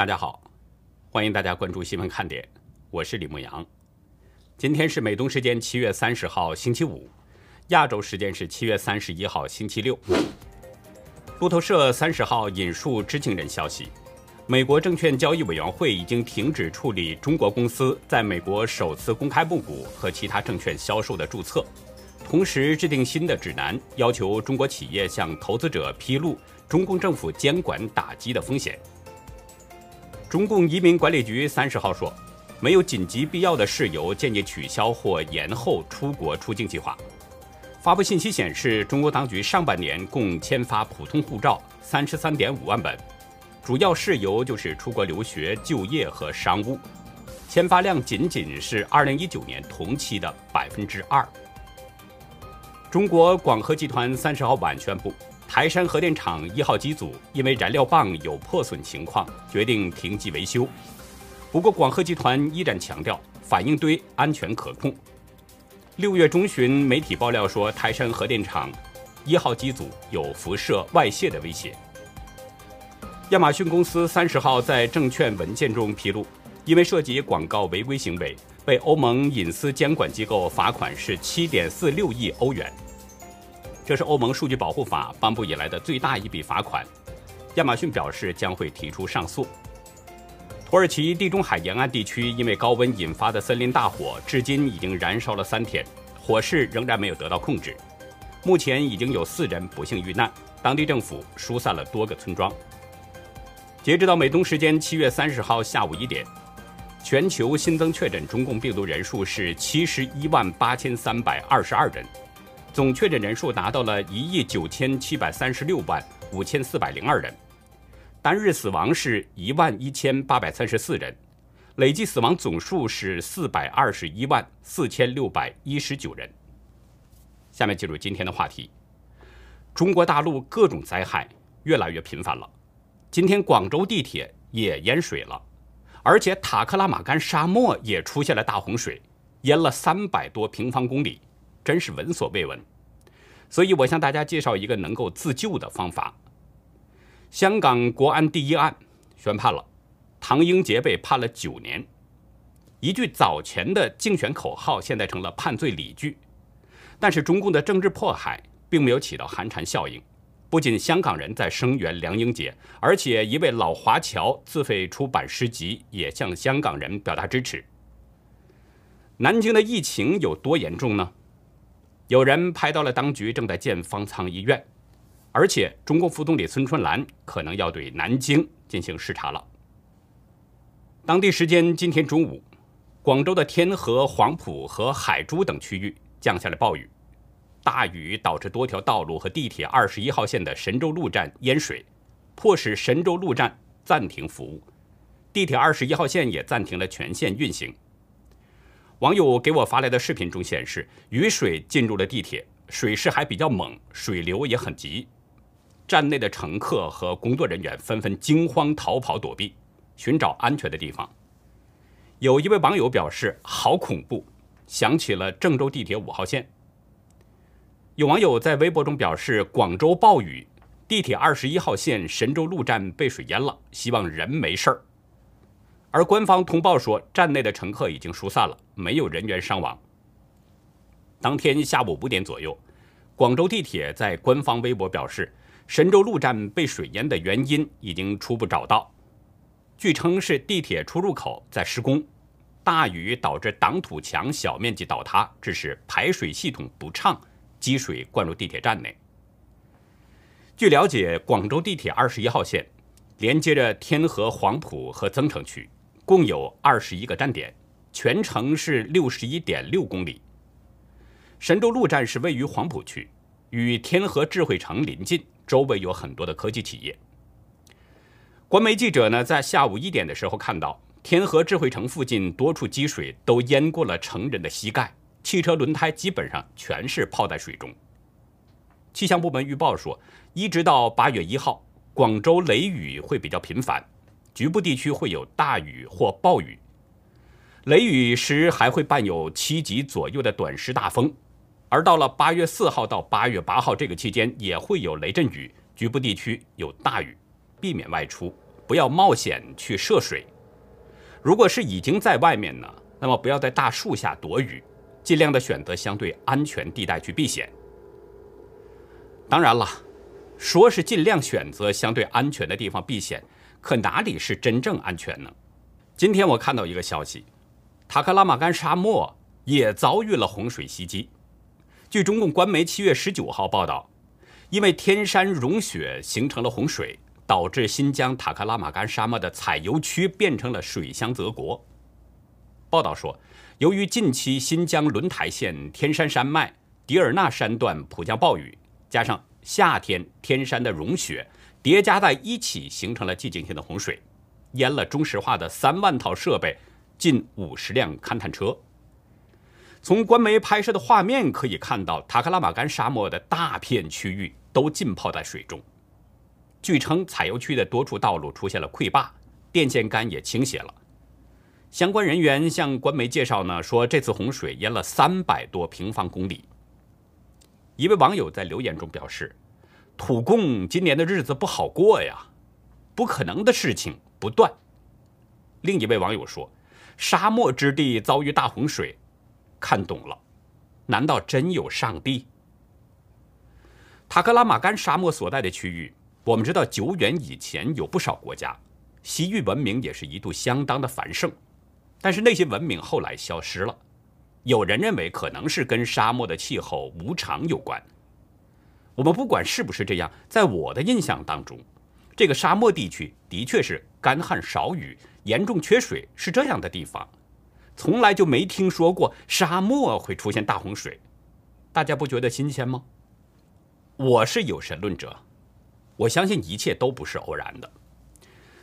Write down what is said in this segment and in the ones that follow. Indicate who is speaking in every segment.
Speaker 1: 大家好，欢迎大家关注新闻看点，我是李牧阳。今天是美东时间七月三十号星期五，亚洲时间是七月三十一号星期六。路透社三十号引述知情人消息，美国证券交易委员会已经停止处理中国公司在美国首次公开募股和其他证券销售的注册，同时制定新的指南，要求中国企业向投资者披露中共政府监管打击的风险。中共移民管理局三十号说，没有紧急必要的事由，建议取消或延后出国出境计划。发布信息显示，中国当局上半年共签发普通护照三十三点五万本，主要事由就是出国留学、就业和商务，签发量仅仅是二零一九年同期的百分之二。中国广核集团三十号晚宣布。台山核电厂一号机组因为燃料棒有破损情况，决定停机维修。不过，广核集团依然强调反应堆安全可控。六月中旬，媒体爆料说台山核电厂一号机组有辐射外泄的危险。亚马逊公司三十号在证券文件中披露，因为涉及广告违规行为，被欧盟隐私监管机构罚款是七点四六亿欧元。这是欧盟数据保护法颁布以来的最大一笔罚款。亚马逊表示将会提出上诉。土耳其地中海沿岸地区因为高温引发的森林大火，至今已经燃烧了三天，火势仍然没有得到控制。目前已经有四人不幸遇难，当地政府疏散了多个村庄。截止到美东时间七月三十号下午一点，全球新增确诊中共病毒人数是七十一万八千三百二十二人。总确诊人数达到了一亿九千七百三十六万五千四百零二人，单日死亡是一万一千八百三十四人，累计死亡总数是四百二十一万四千六百一十九人。下面进入今天的话题：中国大陆各种灾害越来越频繁了，今天广州地铁也淹水了，而且塔克拉玛干沙漠也出现了大洪水，淹了三百多平方公里。真是闻所未闻，所以我向大家介绍一个能够自救的方法。香港国安第一案宣判了，唐英杰被判了九年。一句早前的竞选口号，现在成了判罪理据。但是中共的政治迫害并没有起到寒蝉效应，不仅香港人在声援梁英杰，而且一位老华侨自费出版诗集，也向香港人表达支持。南京的疫情有多严重呢？有人拍到了当局正在建方舱医院，而且中共副总理孙春兰可能要对南京进行视察了。当地时间今天中午，广州的天河、黄埔和海珠等区域降下了暴雨，大雨导致多条道路和地铁二十一号线的神州路站淹水，迫使神州路站暂停服务，地铁二十一号线也暂停了全线运行。网友给我发来的视频中显示，雨水进入了地铁，水势还比较猛，水流也很急。站内的乘客和工作人员纷纷惊慌逃跑躲避，寻找安全的地方。有一位网友表示：“好恐怖，想起了郑州地铁五号线。”有网友在微博中表示：“广州暴雨，地铁二十一号线神州路站被水淹了，希望人没事儿。”而官方通报说，站内的乘客已经疏散了，没有人员伤亡。当天下午五点左右，广州地铁在官方微博表示，神州路站被水淹的原因已经初步找到，据称是地铁出入口在施工，大雨导致挡土墙小面积倒塌，致使排水系统不畅，积水灌入地铁站内。据了解，广州地铁二十一号线连接着天河、黄埔和增城区。共有二十一个站点，全程是六十一点六公里。神州路站是位于黄埔区，与天河智慧城临近，周围有很多的科技企业。官媒记者呢，在下午一点的时候看到，天河智慧城附近多处积水都淹过了成人的膝盖，汽车轮胎基本上全是泡在水中。气象部门预报说，一直到八月一号，广州雷雨会比较频繁。局部地区会有大雨或暴雨，雷雨时还会伴有七级左右的短时大风，而到了八月四号到八月八号这个期间也会有雷阵雨，局部地区有大雨，避免外出，不要冒险去涉水；如果是已经在外面呢，那么不要在大树下躲雨，尽量的选择相对安全地带去避险。当然了，说是尽量选择相对安全的地方避险，可哪里是真正安全呢？今天我看到一个消息，塔克拉玛干沙漠也遭遇了洪水袭击。据中共官媒七月十九号报道，因为天山融雪形成了洪水，导致新疆塔克拉玛干沙漠的采油区变成了水乡泽国。报道说，由于近期新疆轮台县天山山脉迪尔纳山段普降暴雨。加上夏天天山的融雪叠加在一起，形成了季节性的洪水，淹了中石化的三万套设备，近五十辆勘探车。从官媒拍摄的画面可以看到，塔克拉玛干沙漠的大片区域都浸泡在水中。据称，采油区的多处道路出现了溃坝，电线杆也倾斜了。相关人员向官媒介绍呢，说这次洪水淹了三百多平方公里。一位网友在留言中表示：“土共今年的日子不好过呀，不可能的事情不断。”另一位网友说：“沙漠之地遭遇大洪水，看懂了，难道真有上帝？”塔克拉玛干沙漠所在的区域，我们知道，久远以前有不少国家，西域文明也是一度相当的繁盛，但是那些文明后来消失了。有人认为可能是跟沙漠的气候无常有关。我们不管是不是这样，在我的印象当中，这个沙漠地区的确是干旱少雨、严重缺水，是这样的地方，从来就没听说过沙漠会出现大洪水。大家不觉得新鲜吗？我是有神论者，我相信一切都不是偶然的。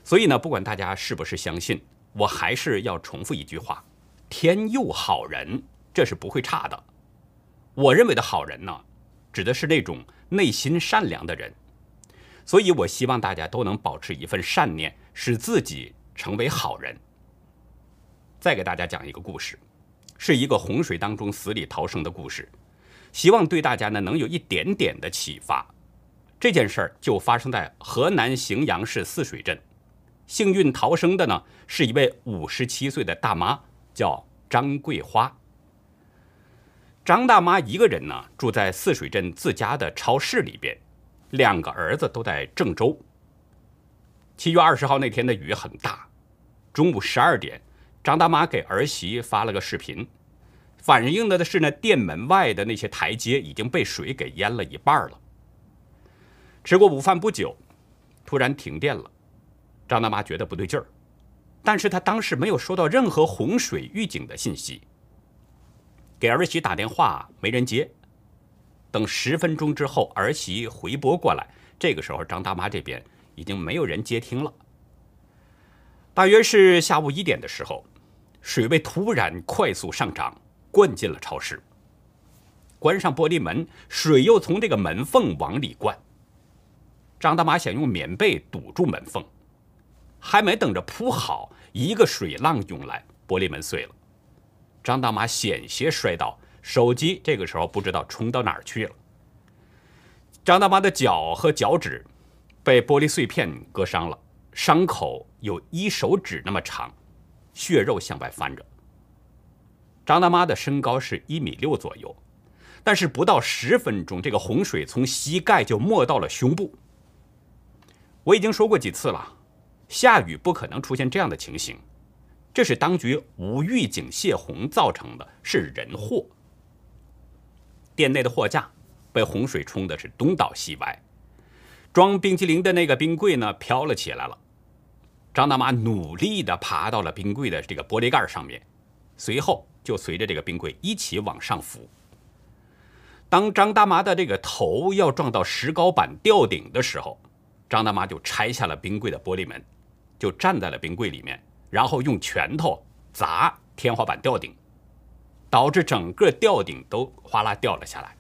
Speaker 1: 所以呢，不管大家是不是相信，我还是要重复一句话。天佑好人，这是不会差的。我认为的好人呢，指的是那种内心善良的人。所以我希望大家都能保持一份善念，使自己成为好人。再给大家讲一个故事，是一个洪水当中死里逃生的故事，希望对大家呢能有一点点的启发。这件事儿就发生在河南荥阳市泗水镇，幸运逃生的呢是一位五十七岁的大妈。叫张桂花。张大妈一个人呢，住在泗水镇自家的超市里边，两个儿子都在郑州。七月二十号那天的雨很大，中午十二点，张大妈给儿媳发了个视频，反映的的是呢，店门外的那些台阶已经被水给淹了一半了。吃过午饭不久，突然停电了，张大妈觉得不对劲儿。但是她当时没有收到任何洪水预警的信息，给儿媳打电话没人接，等十分钟之后儿媳回拨过来，这个时候张大妈这边已经没有人接听了。大约是下午一点的时候，水位突然快速上涨，灌进了超市。关上玻璃门，水又从这个门缝往里灌。张大妈想用棉被堵住门缝，还没等着铺好。一个水浪涌来，玻璃门碎了，张大妈险些摔倒，手机这个时候不知道冲到哪儿去了。张大妈的脚和脚趾被玻璃碎片割伤了，伤口有一手指那么长，血肉向外翻着。张大妈的身高是一米六左右，但是不到十分钟，这个洪水从膝盖就没到了胸部。我已经说过几次了。下雨不可能出现这样的情形，这是当局无预警泄洪造成的，是人祸。店内的货架被洪水冲的是东倒西歪，装冰淇淋的那个冰柜呢飘了起来了。张大妈努力地爬到了冰柜的这个玻璃盖上面，随后就随着这个冰柜一起往上浮。当张大妈的这个头要撞到石膏板吊顶的时候，张大妈就拆下了冰柜的玻璃门。就站在了冰柜里面，然后用拳头砸天花板吊顶，导致整个吊顶都哗啦掉了下来。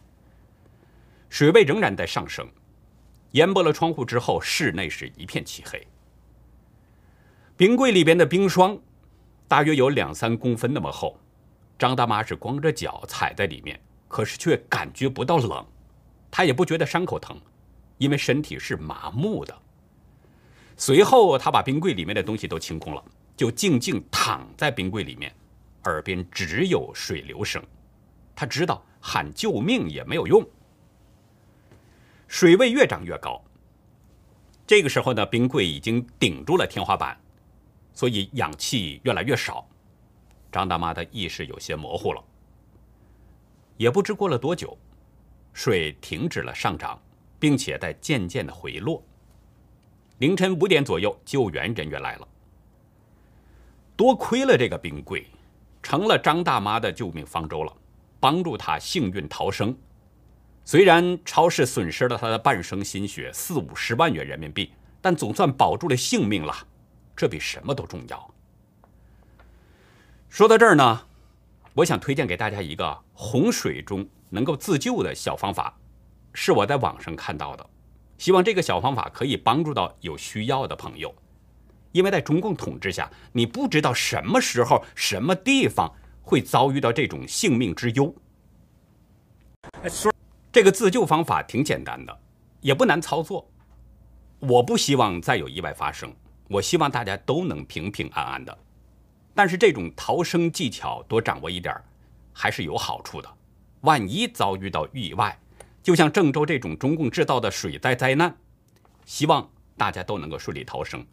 Speaker 1: 水位仍然在上升，淹没了窗户之后，室内是一片漆黑。冰柜里边的冰霜大约有两三公分那么厚，张大妈是光着脚踩在里面，可是却感觉不到冷，她也不觉得伤口疼，因为身体是麻木的。随后，他把冰柜里面的东西都清空了，就静静躺在冰柜里面，耳边只有水流声。他知道喊救命也没有用，水位越涨越高。这个时候呢，冰柜已经顶住了天花板，所以氧气越来越少。张大妈的意识有些模糊了。也不知过了多久，水停止了上涨，并且在渐渐的回落。凌晨五点左右，救援人员来了。多亏了这个冰柜，成了张大妈的救命方舟了，帮助她幸运逃生。虽然超市损失了她的半生心血四五十万元人民币，但总算保住了性命了，这比什么都重要。说到这儿呢，我想推荐给大家一个洪水中能够自救的小方法，是我在网上看到的。希望这个小方法可以帮助到有需要的朋友，因为在中共统治下，你不知道什么时候、什么地方会遭遇到这种性命之忧。这个自救方法挺简单的，也不难操作。我不希望再有意外发生，我希望大家都能平平安安的。但是这种逃生技巧多掌握一点还是有好处的。万一遭遇到意外，就像郑州这种中共制造的水灾灾难，希望大家都能够顺利逃生。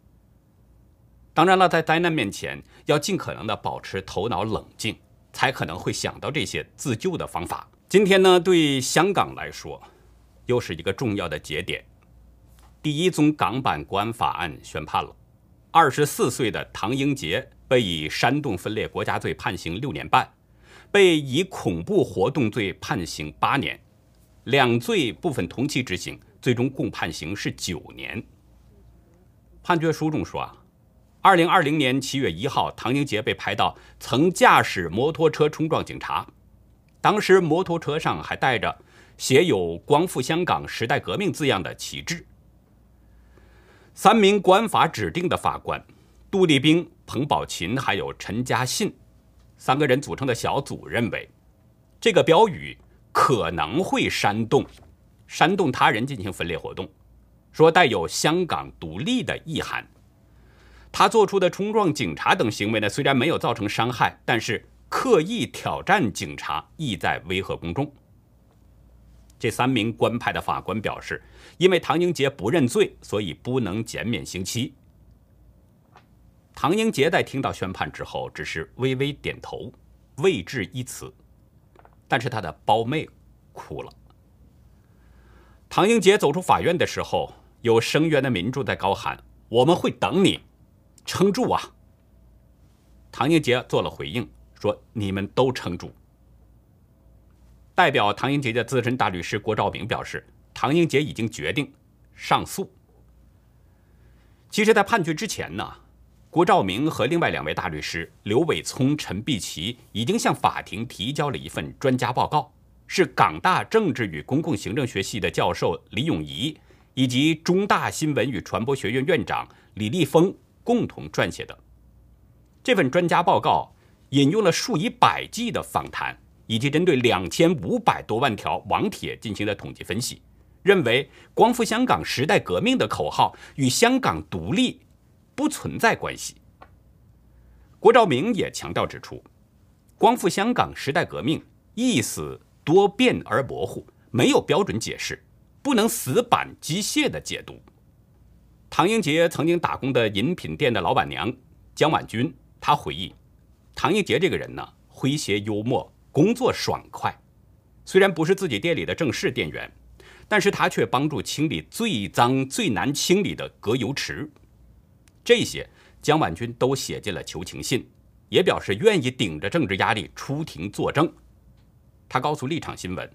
Speaker 1: 当然了，在灾难面前，要尽可能的保持头脑冷静，才可能会想到这些自救的方法。今天呢，对香港来说，又是一个重要的节点。第一宗港版国安法案宣判了，二十四岁的唐英杰被以煽动分裂国家罪判刑六年半，被以恐怖活动罪判刑八年。两罪部分同期执行，最终共判刑是九年。判决书中说啊，二零二零年七月一号，唐英杰被拍到曾驾驶摩托车冲撞警察，当时摩托车上还带着写有“光复香港、时代革命”字样的旗帜。三名官法指定的法官杜立兵、彭宝琴还有陈嘉信三个人组成的小组认为，这个标语。可能会煽动、煽动他人进行分裂活动，说带有香港独立的意涵。他做出的冲撞警察等行为呢，虽然没有造成伤害，但是刻意挑战警察，意在威吓公众。这三名官派的法官表示，因为唐英杰不认罪，所以不能减免刑期。唐英杰在听到宣判之后，只是微微点头，未置一词。但是他的胞妹哭了。唐英杰走出法院的时候，有声援的民众在高喊：“我们会等你，撑住啊！”唐英杰做了回应，说：“你们都撑住。”代表唐英杰的资深大律师郭兆明表示，唐英杰已经决定上诉。其实，在判决之前呢。郭兆明和另外两位大律师刘伟聪、陈碧琪已经向法庭提交了一份专家报告，是港大政治与公共行政学系的教授李永仪以及中大新闻与传播学院院长李立峰共同撰写的。这份专家报告引用了数以百计的访谈，以及针对两千五百多万条网帖进行的统计分析，认为“光复香港、时代革命”的口号与香港独立。不存在关系。郭兆明也强调指出，“光复香港时代革命”意思多变而模糊，没有标准解释，不能死板机械的解读。唐英杰曾经打工的饮品店的老板娘江婉君，她回忆，唐英杰这个人呢，诙谐幽默，工作爽快。虽然不是自己店里的正式店员，但是他却帮助清理最脏最难清理的隔油池。这些江婉君都写进了求情信，也表示愿意顶着政治压力出庭作证。他告诉立场新闻，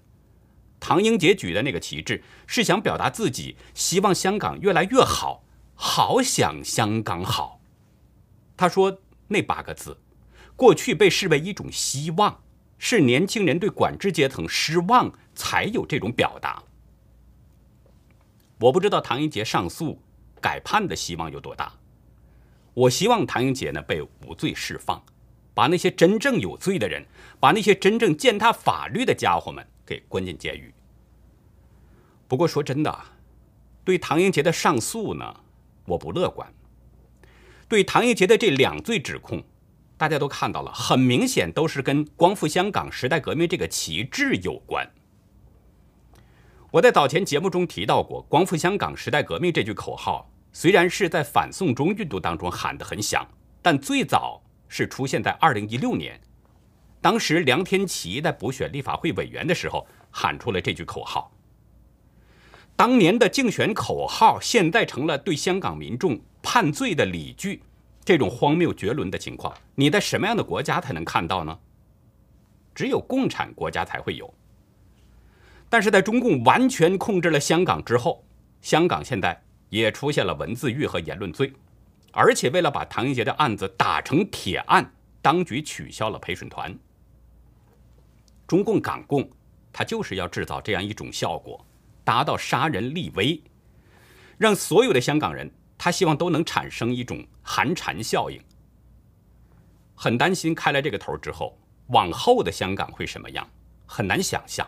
Speaker 1: 唐英杰举的那个旗帜是想表达自己希望香港越来越好，好想香港好。他说那八个字，过去被视为一种希望，是年轻人对管制阶层失望才有这种表达。我不知道唐英杰上诉改判的希望有多大。我希望唐英杰呢被无罪释放，把那些真正有罪的人，把那些真正践踏法律的家伙们给关进监狱。不过说真的，对唐英杰的上诉呢，我不乐观。对唐英杰的这两罪指控，大家都看到了，很明显都是跟光复香港时代革命这个旗帜有关。我在早前节目中提到过，“光复香港时代革命”这句口号，虽然是在反送中运动当中喊得很响，但最早是出现在2016年，当时梁天琦在补选立法会委员的时候喊出了这句口号。当年的竞选口号，现在成了对香港民众判罪的理据，这种荒谬绝伦的情况，你在什么样的国家才能看到呢？只有共产国家才会有。但是在中共完全控制了香港之后，香港现在也出现了文字狱和言论罪，而且为了把唐英杰的案子打成铁案，当局取消了陪审团。中共港共，他就是要制造这样一种效果，达到杀人立威，让所有的香港人，他希望都能产生一种寒蝉效应。很担心开了这个头之后，往后的香港会什么样，很难想象。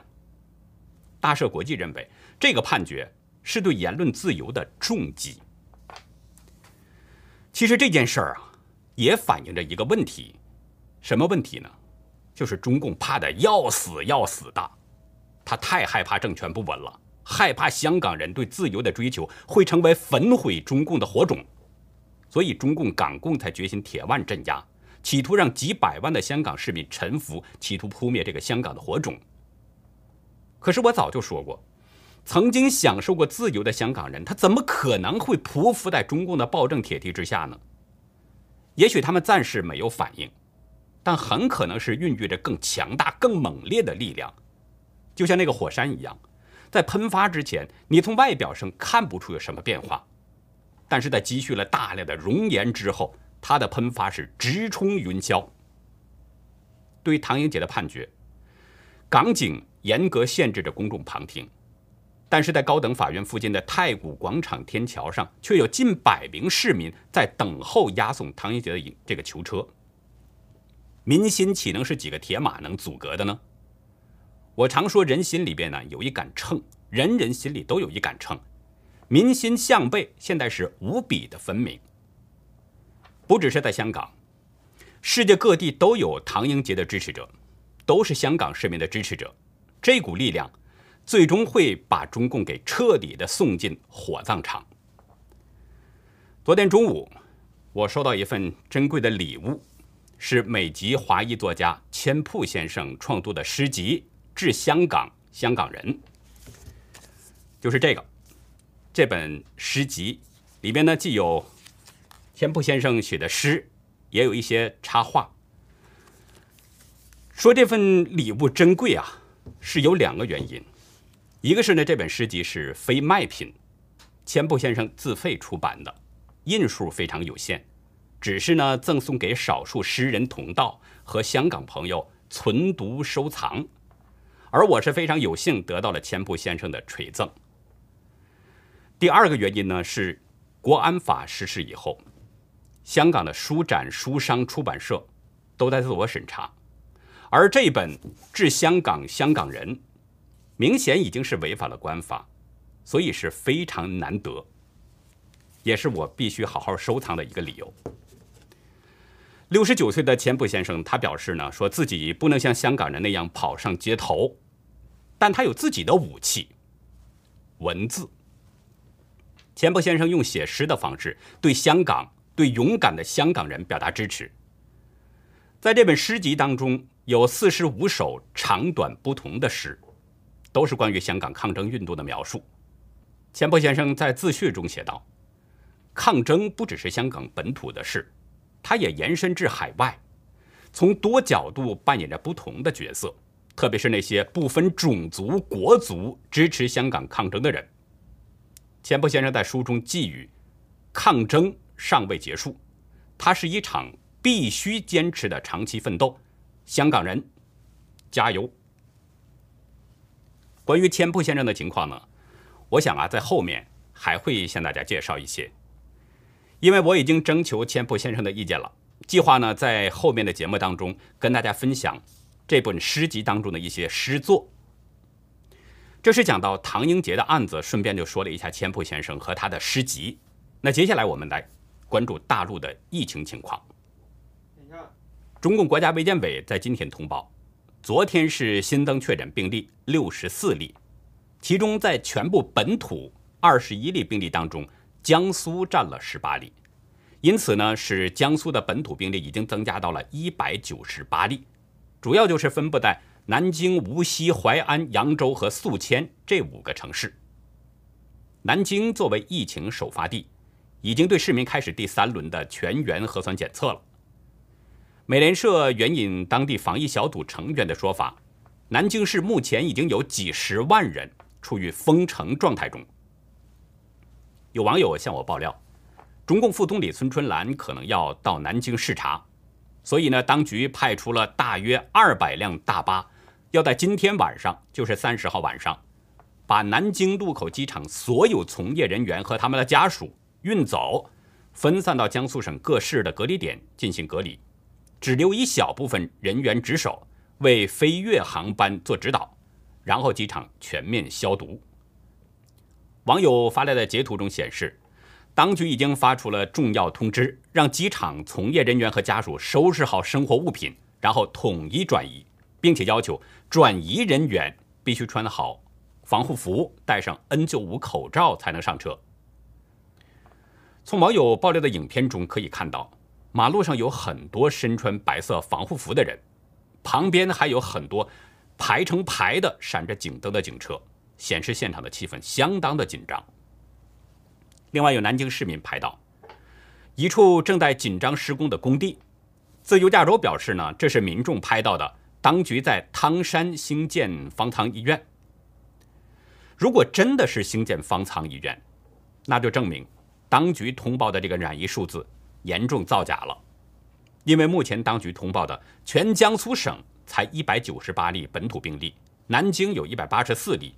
Speaker 1: 大社国际认为，这个判决是对言论自由的重击。其实这件事儿啊，也反映着一个问题，什么问题呢？就是中共怕的要死要死的，他太害怕政权不稳了，害怕香港人对自由的追求会成为焚毁中共的火种，所以中共港共才决心铁腕镇压，企图让几百万的香港市民臣服，企图扑灭这个香港的火种。可是我早就说过，曾经享受过自由的香港人，他怎么可能会匍匐在中共的暴政铁蹄之下呢？也许他们暂时没有反应，但很可能是孕育着更强大、更猛烈的力量，就像那个火山一样，在喷发之前，你从外表上看不出有什么变化，但是在积蓄了大量的熔岩之后，它的喷发是直冲云霄。对于唐英杰的判决，港警。严格限制着公众旁听，但是在高等法院附近的太古广场天桥上，却有近百名市民在等候押送唐英杰的这个囚车。民心岂能是几个铁马能阻隔的呢？我常说，人心里边呢有一杆秤，人人心里都有一杆秤，民心向背现在是无比的分明。不只是在香港，世界各地都有唐英杰的支持者，都是香港市民的支持者。这股力量，最终会把中共给彻底的送进火葬场。昨天中午，我收到一份珍贵的礼物，是美籍华裔作家千铺先生创作的诗集《致香港香港人》，就是这个。这本诗集里边呢，既有千铺先生写的诗，也有一些插画。说这份礼物珍贵啊！是有两个原因，一个是呢，这本诗集是非卖品，千步先生自费出版的，印数非常有限，只是呢赠送给少数诗人同道和香港朋友存读收藏，而我是非常有幸得到了千步先生的垂赠。第二个原因呢是，国安法实施以后，香港的书展、书商、出版社都在自我审查。而这本《致香港香港人》，明显已经是违反了官法，所以是非常难得，也是我必须好好收藏的一个理由。六十九岁的钱普先生，他表示呢，说自己不能像香港人那样跑上街头，但他有自己的武器——文字。钱伯先生用写诗的方式，对香港、对勇敢的香港人表达支持。在这本诗集当中。有四十五首长短不同的诗，都是关于香港抗争运动的描述。钱伯先生在自序中写道：“抗争不只是香港本土的事，它也延伸至海外，从多角度扮演着不同的角色。特别是那些不分种族、国族支持香港抗争的人。”钱伯先生在书中寄语：“抗争尚未结束，它是一场必须坚持的长期奋斗。”香港人，加油！关于千铺先生的情况呢，我想啊，在后面还会向大家介绍一些，因为我已经征求千铺先生的意见了，计划呢在后面的节目当中跟大家分享这本诗集当中的一些诗作。这是讲到唐英杰的案子，顺便就说了一下千铺先生和他的诗集。那接下来我们来关注大陆的疫情情况。中共国家卫健委在今天通报，昨天是新增确诊病例六十四例，其中在全部本土二十一例病例当中，江苏占了十八例，因此呢，使江苏的本土病例已经增加到了一百九十八例，主要就是分布在南京、无锡、淮安、扬州和宿迁这五个城市。南京作为疫情首发地，已经对市民开始第三轮的全员核酸检测了。美联社援引当地防疫小组成员的说法，南京市目前已经有几十万人处于封城状态中。有网友向我爆料，中共副总理孙春兰可能要到南京视察，所以呢，当局派出了大约二百辆大巴，要在今天晚上，就是三十号晚上，把南京禄口机场所有从业人员和他们的家属运走，分散到江苏省各市的隔离点进行隔离。只留一小部分人员值守，为飞越航班做指导，然后机场全面消毒。网友发来的截图中显示，当局已经发出了重要通知，让机场从业人员和家属收拾好生活物品，然后统一转移，并且要求转移人员必须穿好防护服，戴上 N95 口罩才能上车。从网友爆料的影片中可以看到。马路上有很多身穿白色防护服的人，旁边还有很多排成排的闪着警灯的警车，显示现场的气氛相当的紧张。另外，有南京市民拍到一处正在紧张施工的工地，自由亚洲表示呢，这是民众拍到的，当局在汤山兴建方舱医院。如果真的是兴建方舱医院，那就证明当局通报的这个染疫数字。严重造假了，因为目前当局通报的全江苏省才一百九十八例本土病例，南京有一百八十四例。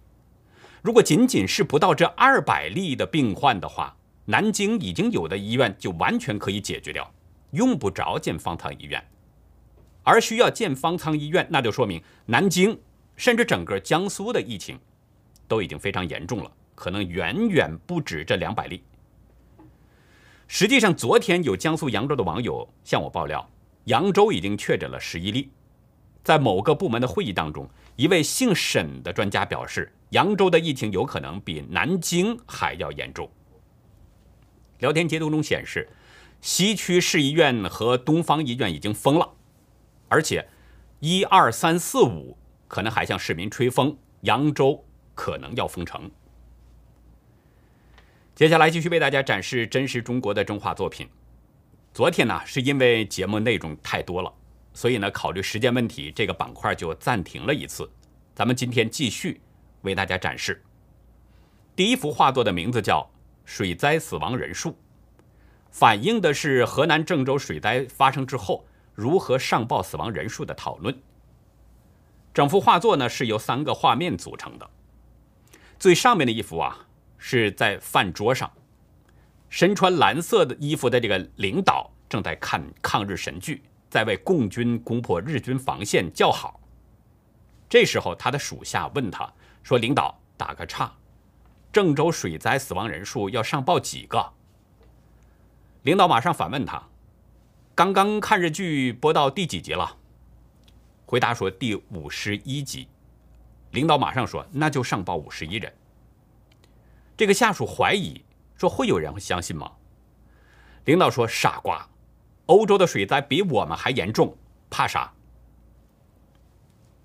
Speaker 1: 如果仅仅是不到这二百例的病患的话，南京已经有的医院就完全可以解决掉，用不着建方舱医院。而需要建方舱医院，那就说明南京甚至整个江苏的疫情都已经非常严重了，可能远远不止这两百例。实际上，昨天有江苏扬州的网友向我爆料，扬州已经确诊了十一例。在某个部门的会议当中，一位姓沈的专家表示，扬州的疫情有可能比南京还要严重。聊天截图中显示，西区市医院和东方医院已经封了，而且一二三四五可能还向市民吹风，扬州可能要封城。接下来继续为大家展示真实中国的中画作品。昨天呢，是因为节目内容太多了，所以呢，考虑时间问题，这个板块就暂停了一次。咱们今天继续为大家展示。第一幅画作的名字叫《水灾死亡人数》，反映的是河南郑州水灾发生之后如何上报死亡人数的讨论。整幅画作呢是由三个画面组成的，最上面的一幅啊。是在饭桌上，身穿蓝色的衣服的这个领导正在看抗日神剧，在为共军攻破日军防线叫好。这时候，他的属下问他说：“领导，打个岔，郑州水灾死亡人数要上报几个？”领导马上反问他：“刚刚看日剧播到第几集了？”回答说：“第五十一集。”领导马上说：“那就上报五十一人。”这个下属怀疑说：“会有人会相信吗？”领导说：“傻瓜，欧洲的水灾比我们还严重，怕啥？”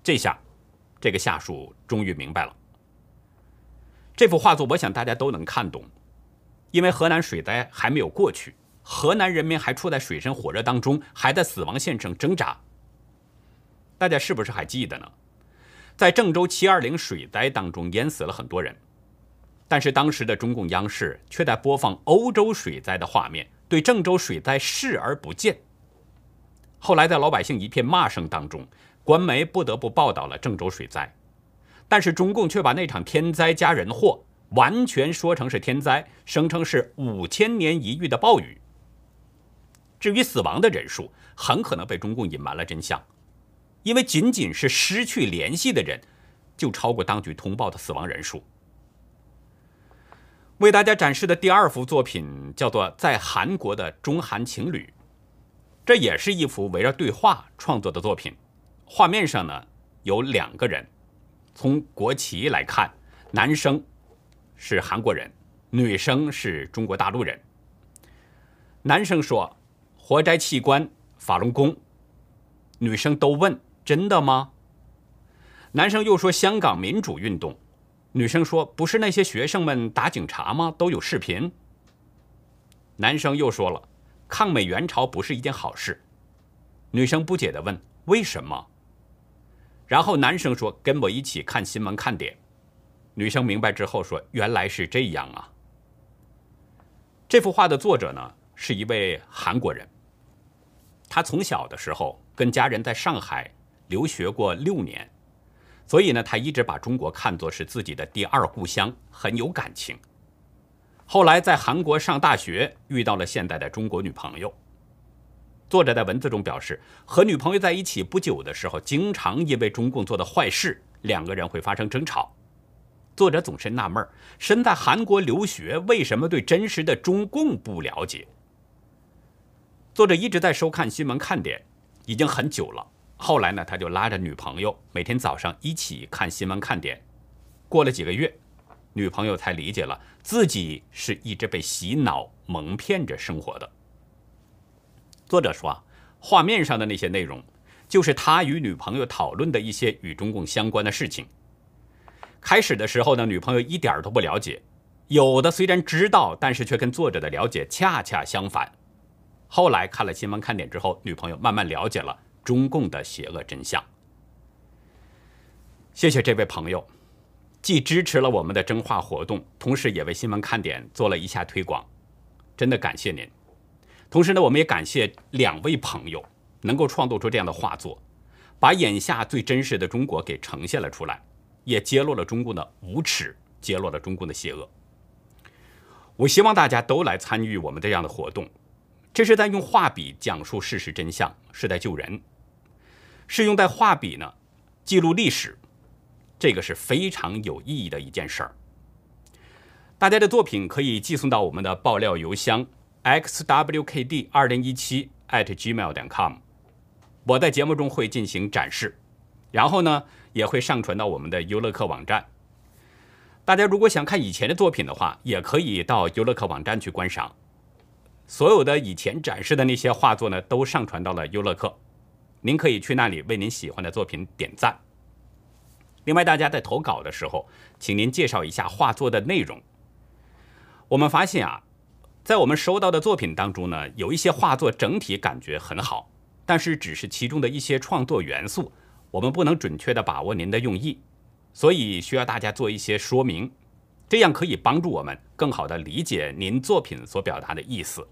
Speaker 1: 这下，这个下属终于明白了。这幅画作，我想大家都能看懂，因为河南水灾还没有过去，河南人民还处在水深火热当中，还在死亡线上挣扎。大家是不是还记得呢？在郑州七二零水灾当中，淹死了很多人。但是当时的中共央视却在播放欧洲水灾的画面，对郑州水灾视而不见。后来在老百姓一片骂声当中，官媒不得不报道了郑州水灾，但是中共却把那场天灾加人祸完全说成是天灾，声称是五千年一遇的暴雨。至于死亡的人数，很可能被中共隐瞒了真相，因为仅仅是失去联系的人，就超过当局通报的死亡人数。为大家展示的第二幅作品叫做《在韩国的中韩情侣》，这也是一幅围绕对话创作的作品。画面上呢有两个人，从国旗来看，男生是韩国人，女生是中国大陆人。男生说：“活摘器官，法轮功。”女生都问：“真的吗？”男生又说：“香港民主运动。”女生说：“不是那些学生们打警察吗？都有视频。”男生又说了：“抗美援朝不是一件好事。”女生不解地问：“为什么？”然后男生说：“跟我一起看新闻看点。”女生明白之后说：“原来是这样啊。”这幅画的作者呢是一位韩国人。他从小的时候跟家人在上海留学过六年，所以呢他一直把中国看作是自己的第二故乡，很有感情。后来在韩国上大学，遇到了现在的中国女朋友。作者在文字中表示，和女朋友在一起不久的时候，经常因为中共做的坏事，两个人会发生争吵。作者总是纳闷身在韩国留学，为什么对真实的中共不了解？作者一直在收看新闻看点，已经很久了。后来呢，他就拉着女朋友每天早上一起看新闻看点。过了几个月，女朋友才理解了自己是一直被洗脑蒙骗着生活的。作者说啊，画面上的那些内容，就是他与女朋友讨论的一些与中共相关的事情。开始的时候呢，女朋友一点都不了解，有的虽然知道，但是却跟作者的了解恰恰相反。后来看了新闻看点之后，女朋友慢慢了解了中共的邪恶真相。谢谢这位朋友，既支持了我们的真话活动，同时也为新闻看点做了一下推广，真的感谢您。同时呢，我们也感谢两位朋友能够创作出这样的画作，把眼下最真实的中国给呈现了出来，也揭露了中共的无耻，揭露了中共的邪恶。我希望大家都来参与我们这样的活动，这是在用画笔讲述事实真相，是在救人，是用在画笔呢记录历史，这个是非常有意义的一件事儿。大家的作品可以寄送到我们的爆料邮箱。xwkd 二零一七 at gmail.com，我在节目中会进行展示，然后呢也会上传到我们的优乐客网站。大家如果想看以前的作品的话，也可以到优乐客网站去观赏。所有的以前展示的那些画作呢，都上传到了优乐客，您可以去那里为您喜欢的作品点赞。另外，大家在投稿的时候，请您介绍一下画作的内容。我们发现啊。在我们收到的作品当中呢，有一些画作整体感觉很好，但是只是其中的一些创作元素，我们不能准确的把握您的用意，所以需要大家做一些说明，这样可以帮助我们更好的理解您作品所表达的意思。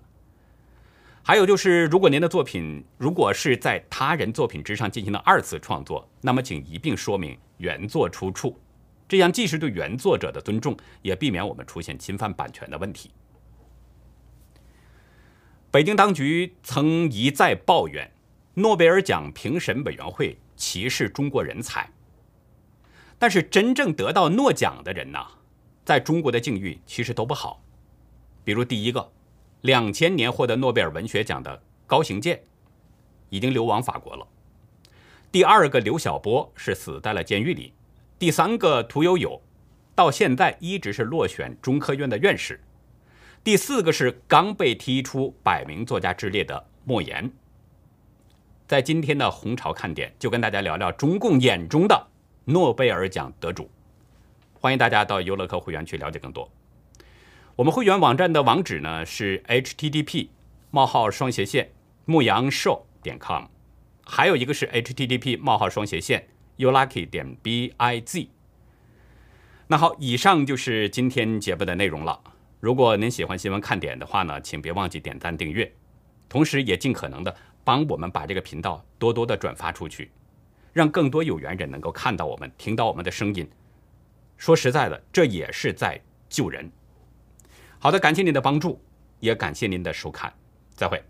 Speaker 1: 还有就是，如果您的作品如果是在他人作品之上进行了二次创作，那么请一并说明原作出处，这样既是对原作者的尊重，也避免我们出现侵犯版权的问题。北京当局曾一再抱怨诺贝尔奖评审委员会歧视中国人才，但是真正得到诺奖的人呢，在中国的境遇其实都不好。比如第一个，两千年获得诺贝尔文学奖的高行健，已经流亡法国了；第二个刘晓波是死在了监狱里；第三个屠呦呦，到现在一直是落选中科院的院士。第四个是刚被踢出百名作家之列的莫言。在今天的红潮看点，就跟大家聊聊中共眼中的诺贝尔奖得主。欢迎大家到优乐客会员去了解更多。我们会员网站的网址呢是 http: 冒号双斜线牧羊 show 点 com，还有一个是 http: 冒号双斜线 youlucky 点 biz。那好，以上就是今天节目的内容了。如果您喜欢新闻看点的话呢，请别忘记点赞订阅，同时也尽可能的帮我们把这个频道多多的转发出去，让更多有缘人能够看到我们、听到我们的声音。说实在的，这也是在救人。好的，感谢您的帮助，也感谢您的收看，再会。